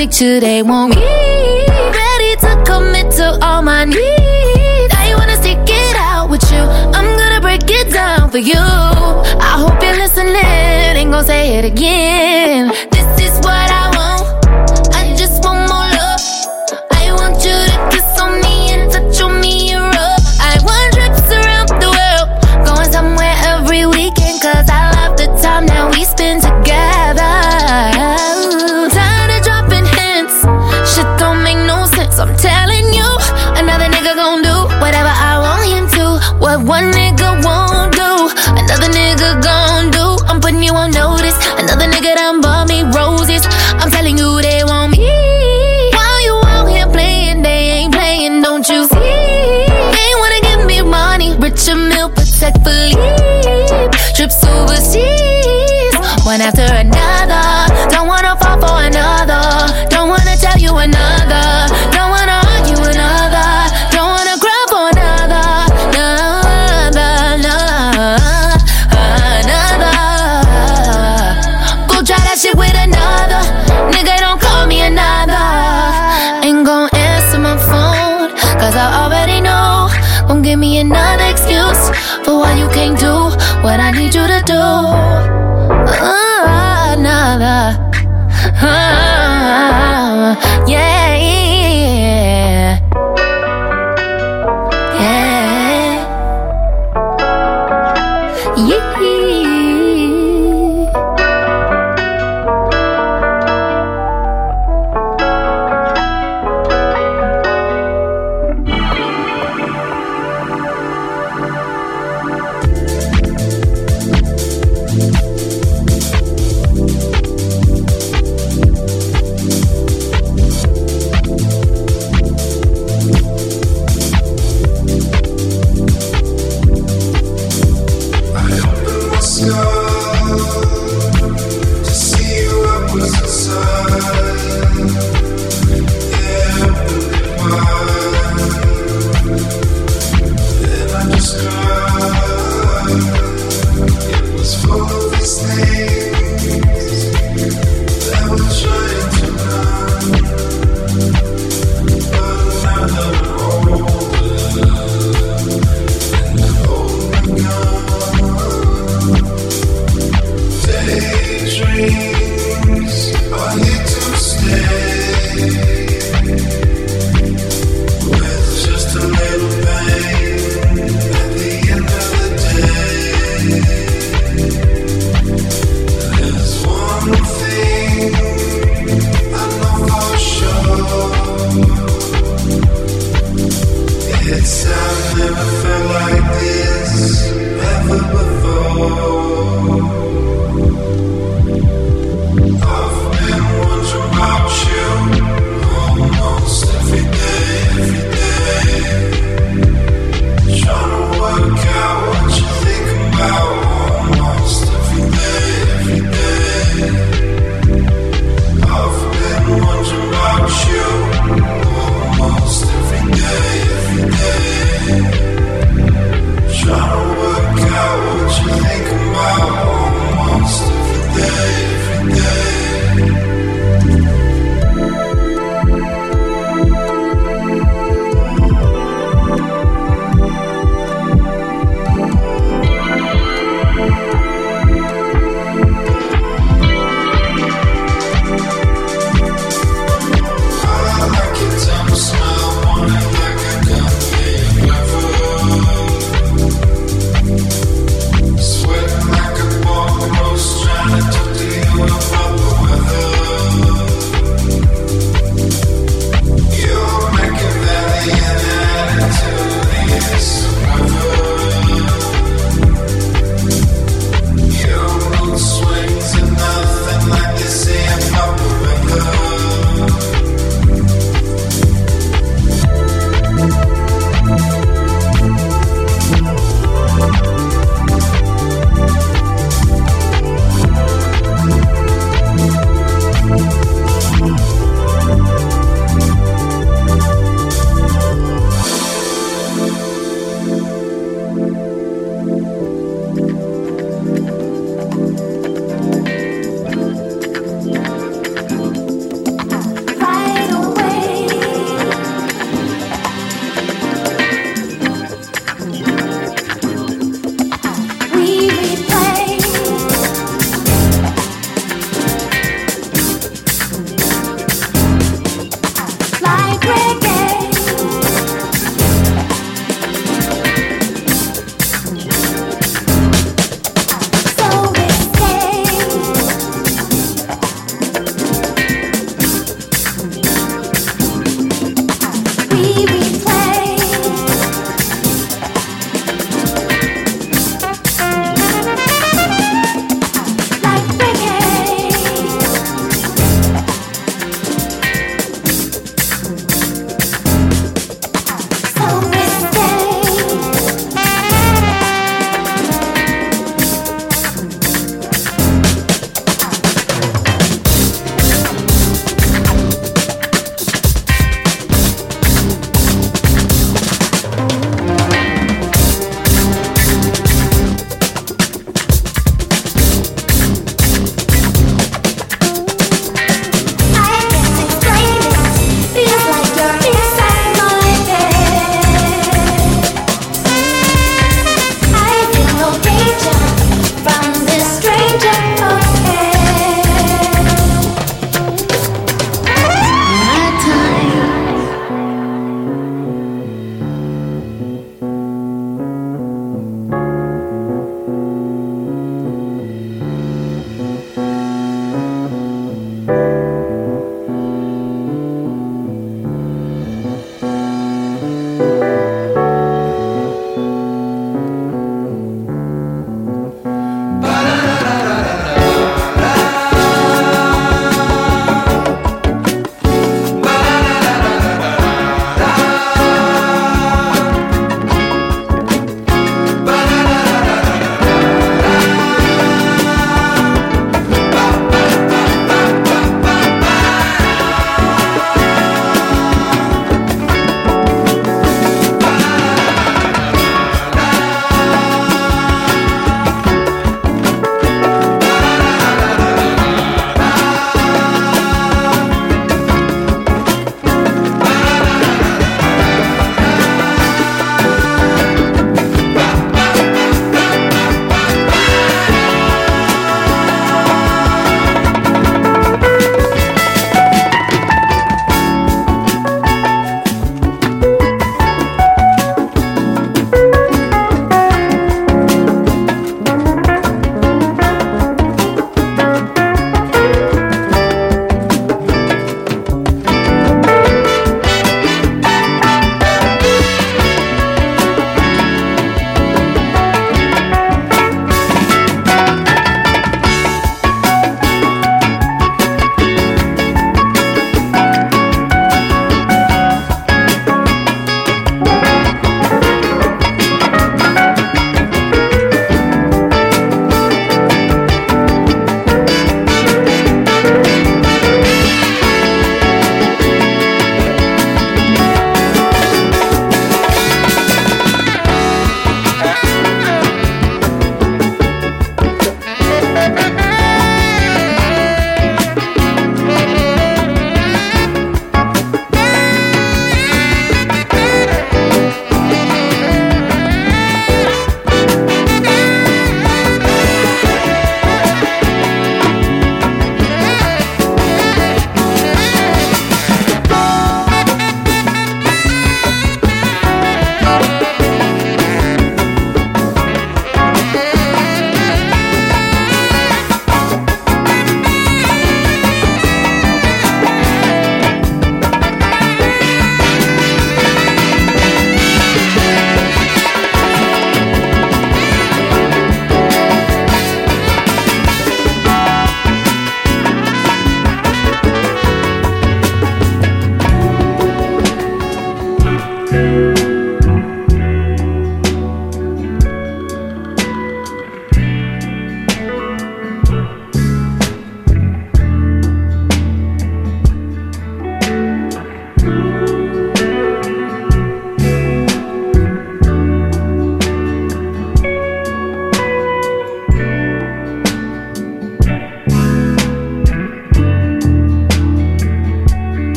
picture they want me. Ready to commit to all my needs. I wanna stick it out with you. I'm gonna break it down for you. I hope you're listening. Ain't gonna say it again.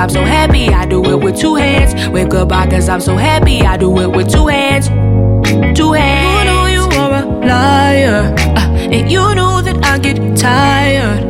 I'm so happy. I do it with two hands. Wave goodbye cause I'm so happy. I do it with two hands. Two hands. Who knew you were a liar? Uh, and you knew that I get tired.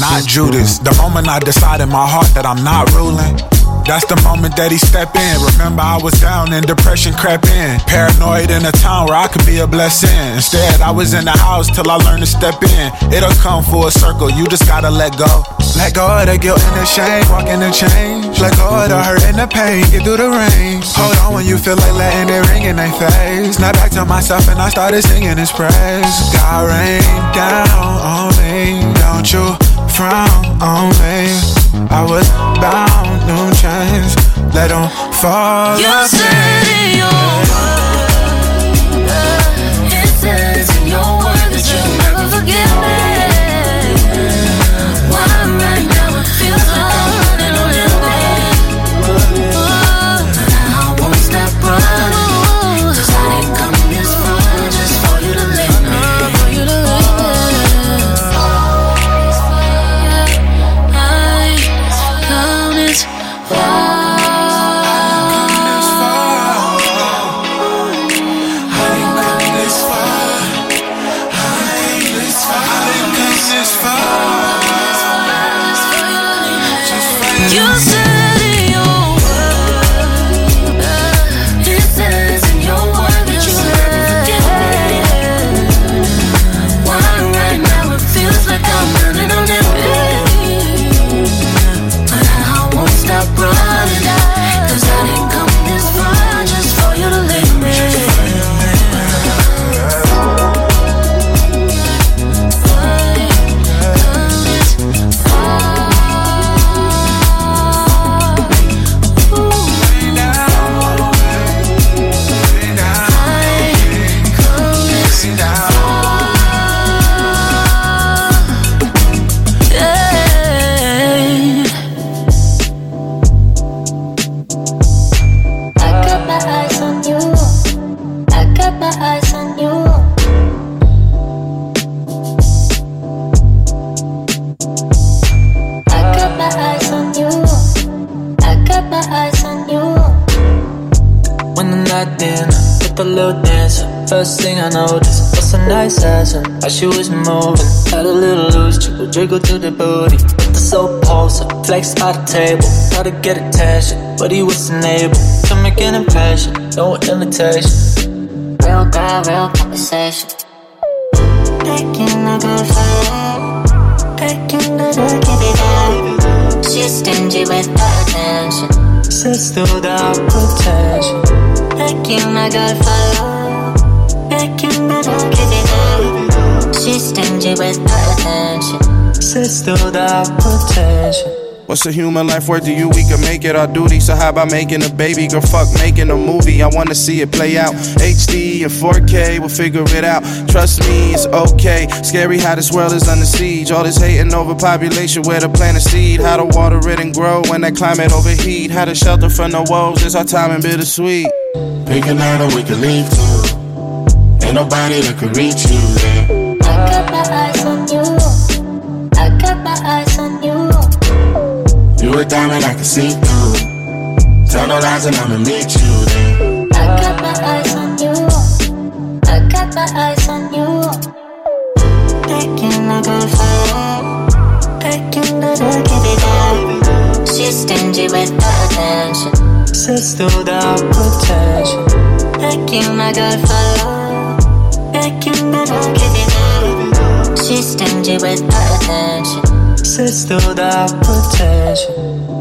Not Judas. The moment I decide in my heart that I'm not ruling. That's the moment that he step in. Remember, I was down and depression crept in. Paranoid in a town where I could be a blessing. Instead, I was in the house till I learned to step in. It'll come full circle, you just gotta let go. Let go of the guilt and the shame, walk in the change. Let go of the hurt and the pain, get through the rain. Hold on when you feel like letting it ring in their face. Now back to myself and I started singing his praise. God rain down on me, don't you? frown on me. I was bound, no chance. Let them fall. You jiggle to the booty. The soap pulse, flex by the table. Try to get attention, but he wasn't able to make an impression. No imitation. Real girl, real conversation. Taking a good fight. Taking a good it up. She's stingy with attention. Says without potential. Taking a good fight. Up. Stingy with her attention. Says without potential. What's a human life worth to you? We can make it our duty. So how about making a baby? Girl, fuck making a movie. I wanna see it play out. HD and 4K, we'll figure it out. Trust me, it's okay. Scary how this world is under siege. All this hating over population, where to plant a seed. How to water it and grow when that climate overheat. How to shelter from the woes. It's our time and bittersweet. Pick a night and we can leave too. Ain't nobody that can reach you there. I got my eyes on you. I got my eyes on you. You a diamond I can see through. Tell no lies and I'ma meet you there. I got my eyes on you. I got my eyes on you. Taking a good fight. Taking a good give it up. She's stingy with her attention. Says without potential. Taking a good fight. Taking a good give it. She's stingy with attention. Says without potential.